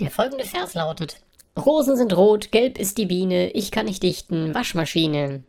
Der folgende Vers lautet: Rosen sind rot, gelb ist die Biene, ich kann nicht dichten, Waschmaschine.